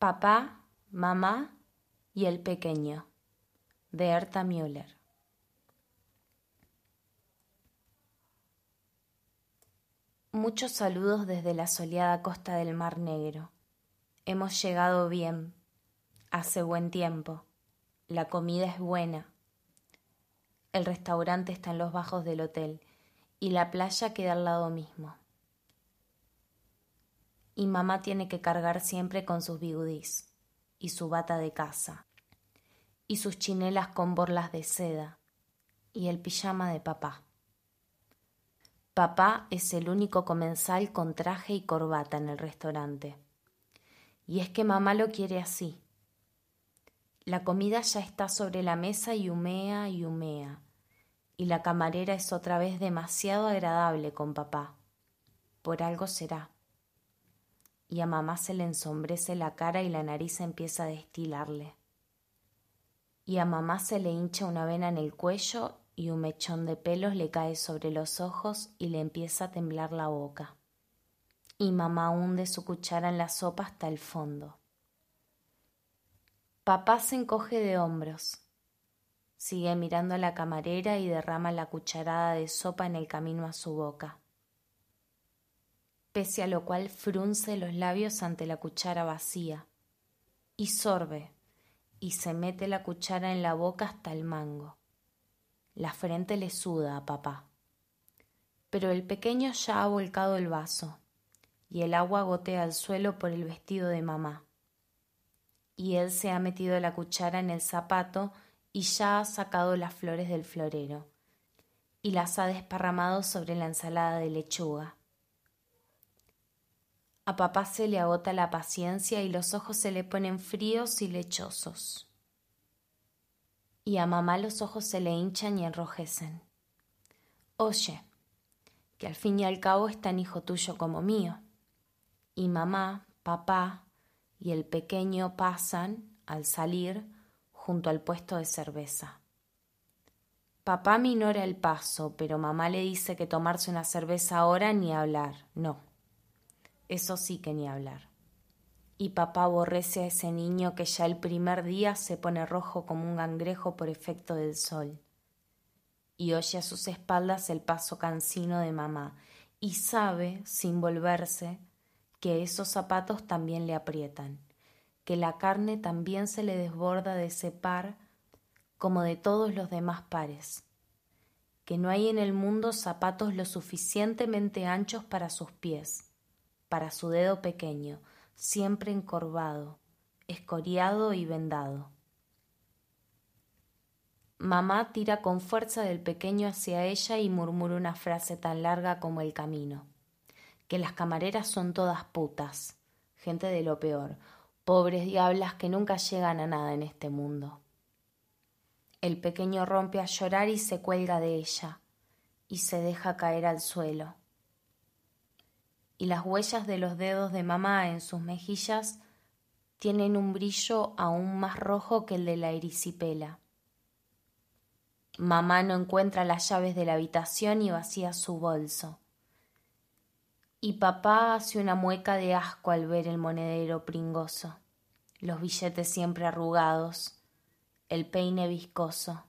Papá, mamá y el pequeño, de Erta Müller. Muchos saludos desde la soleada costa del Mar Negro. Hemos llegado bien. Hace buen tiempo. La comida es buena. El restaurante está en los bajos del hotel y la playa queda al lado mismo. Y mamá tiene que cargar siempre con sus bigudís y su bata de casa y sus chinelas con borlas de seda y el pijama de papá. Papá es el único comensal con traje y corbata en el restaurante. Y es que mamá lo quiere así. La comida ya está sobre la mesa y humea y humea, y la camarera es otra vez demasiado agradable con papá. Por algo será. Y a mamá se le ensombrece la cara y la nariz empieza a destilarle. Y a mamá se le hincha una vena en el cuello y un mechón de pelos le cae sobre los ojos y le empieza a temblar la boca. Y mamá hunde su cuchara en la sopa hasta el fondo. Papá se encoge de hombros. Sigue mirando a la camarera y derrama la cucharada de sopa en el camino a su boca. Pese a lo cual frunce los labios ante la cuchara vacía y sorbe y se mete la cuchara en la boca hasta el mango. La frente le suda a papá. Pero el pequeño ya ha volcado el vaso, y el agua gotea al suelo por el vestido de mamá. Y él se ha metido la cuchara en el zapato y ya ha sacado las flores del florero, y las ha desparramado sobre la ensalada de lechuga. A papá se le agota la paciencia y los ojos se le ponen fríos y lechosos y a mamá los ojos se le hinchan y enrojecen. Oye, que al fin y al cabo es tan hijo tuyo como mío. Y mamá, papá y el pequeño pasan, al salir, junto al puesto de cerveza. Papá minora el paso, pero mamá le dice que tomarse una cerveza ahora ni hablar. No, eso sí que ni hablar y papá aborrece a ese niño que ya el primer día se pone rojo como un gangrejo por efecto del sol. Y oye a sus espaldas el paso cansino de mamá y sabe, sin volverse, que esos zapatos también le aprietan, que la carne también se le desborda de ese par como de todos los demás pares, que no hay en el mundo zapatos lo suficientemente anchos para sus pies, para su dedo pequeño, siempre encorvado, escoriado y vendado. Mamá tira con fuerza del pequeño hacia ella y murmura una frase tan larga como el camino, que las camareras son todas putas, gente de lo peor, pobres diablas que nunca llegan a nada en este mundo. El pequeño rompe a llorar y se cuelga de ella, y se deja caer al suelo y las huellas de los dedos de mamá en sus mejillas tienen un brillo aún más rojo que el de la erisipela. Mamá no encuentra las llaves de la habitación y vacía su bolso. Y papá hace una mueca de asco al ver el monedero pringoso, los billetes siempre arrugados, el peine viscoso,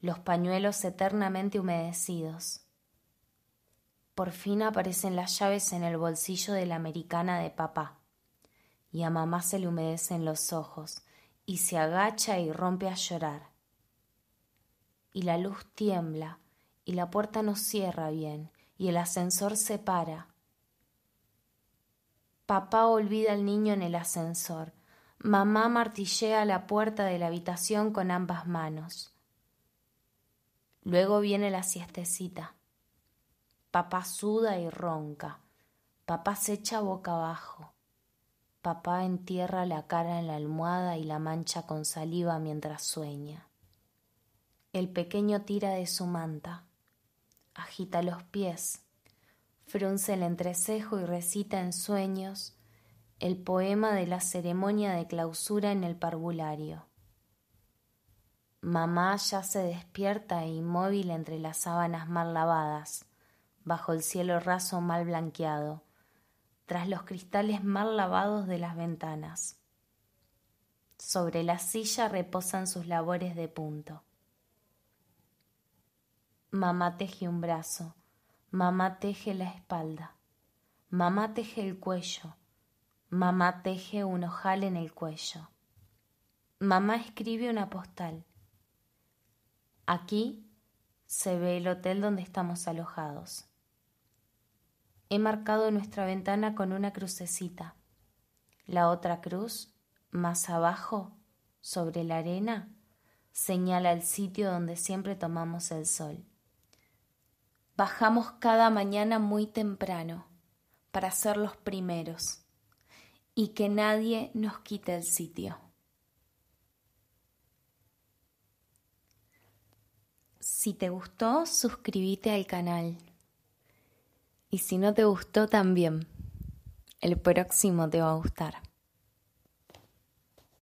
los pañuelos eternamente humedecidos. Por fin aparecen las llaves en el bolsillo de la americana de papá. Y a mamá se le humedecen los ojos, y se agacha y rompe a llorar. Y la luz tiembla, y la puerta no cierra bien, y el ascensor se para. Papá olvida al niño en el ascensor. Mamá martillea la puerta de la habitación con ambas manos. Luego viene la siestecita. Papá suda y ronca. Papá se echa boca abajo. Papá entierra la cara en la almohada y la mancha con saliva mientras sueña. El pequeño tira de su manta, agita los pies, frunce el entrecejo y recita en sueños el poema de la ceremonia de clausura en el parvulario. Mamá ya se despierta e inmóvil entre las sábanas mal lavadas, bajo el cielo raso mal blanqueado, tras los cristales mal lavados de las ventanas. Sobre la silla reposan sus labores de punto. Mamá teje un brazo, mamá teje la espalda, mamá teje el cuello, mamá teje un ojal en el cuello. Mamá escribe una postal. Aquí se ve el hotel donde estamos alojados. He marcado nuestra ventana con una crucecita. La otra cruz, más abajo, sobre la arena, señala el sitio donde siempre tomamos el sol. Bajamos cada mañana muy temprano para ser los primeros y que nadie nos quite el sitio. Si te gustó, suscríbete al canal. Y si no te gustó, también. El próximo te va a gustar.